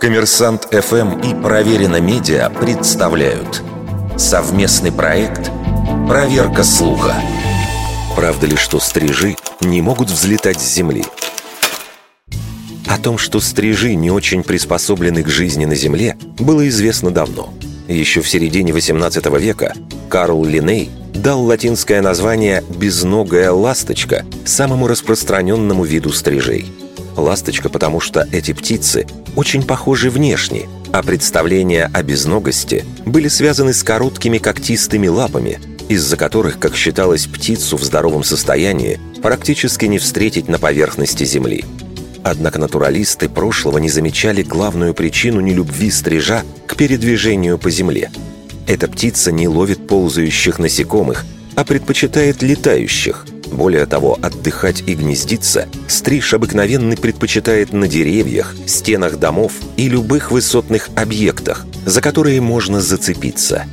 Коммерсант ФМ и Проверено Медиа представляют совместный проект «Проверка слуха». Правда ли, что стрижи не могут взлетать с земли? О том, что стрижи не очень приспособлены к жизни на земле, было известно давно. Еще в середине XVIII века Карл Линней дал латинское название «безногая ласточка» самому распространенному виду стрижей. Ласточка, потому что эти птицы очень похожи внешне, а представления о безногости были связаны с короткими когтистыми лапами, из-за которых, как считалось, птицу в здоровом состоянии практически не встретить на поверхности Земли. Однако натуралисты прошлого не замечали главную причину нелюбви стрижа к передвижению по Земле – эта птица не ловит ползающих насекомых, а предпочитает летающих. Более того, отдыхать и гнездиться стриж обыкновенный предпочитает на деревьях, стенах домов и любых высотных объектах, за которые можно зацепиться.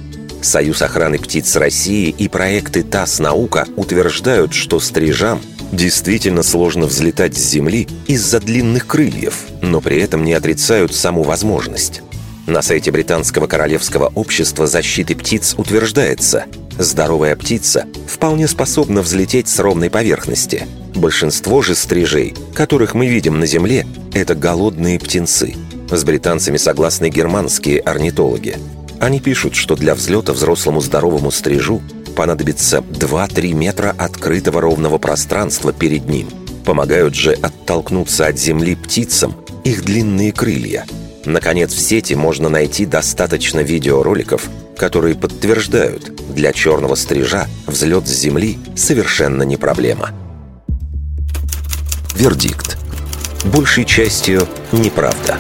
Союз охраны птиц России и проекты ТАСС «Наука» утверждают, что стрижам действительно сложно взлетать с земли из-за длинных крыльев, но при этом не отрицают саму возможность. На сайте Британского королевского общества защиты птиц утверждается, здоровая птица вполне способна взлететь с ровной поверхности. Большинство же стрижей, которых мы видим на Земле, это голодные птенцы. С британцами согласны германские орнитологи. Они пишут, что для взлета взрослому здоровому стрижу понадобится 2-3 метра открытого ровного пространства перед ним. Помогают же оттолкнуться от земли птицам их длинные крылья – Наконец, в сети можно найти достаточно видеороликов, которые подтверждают, для черного стрижа взлет с Земли совершенно не проблема. Вердикт. Большей частью неправда.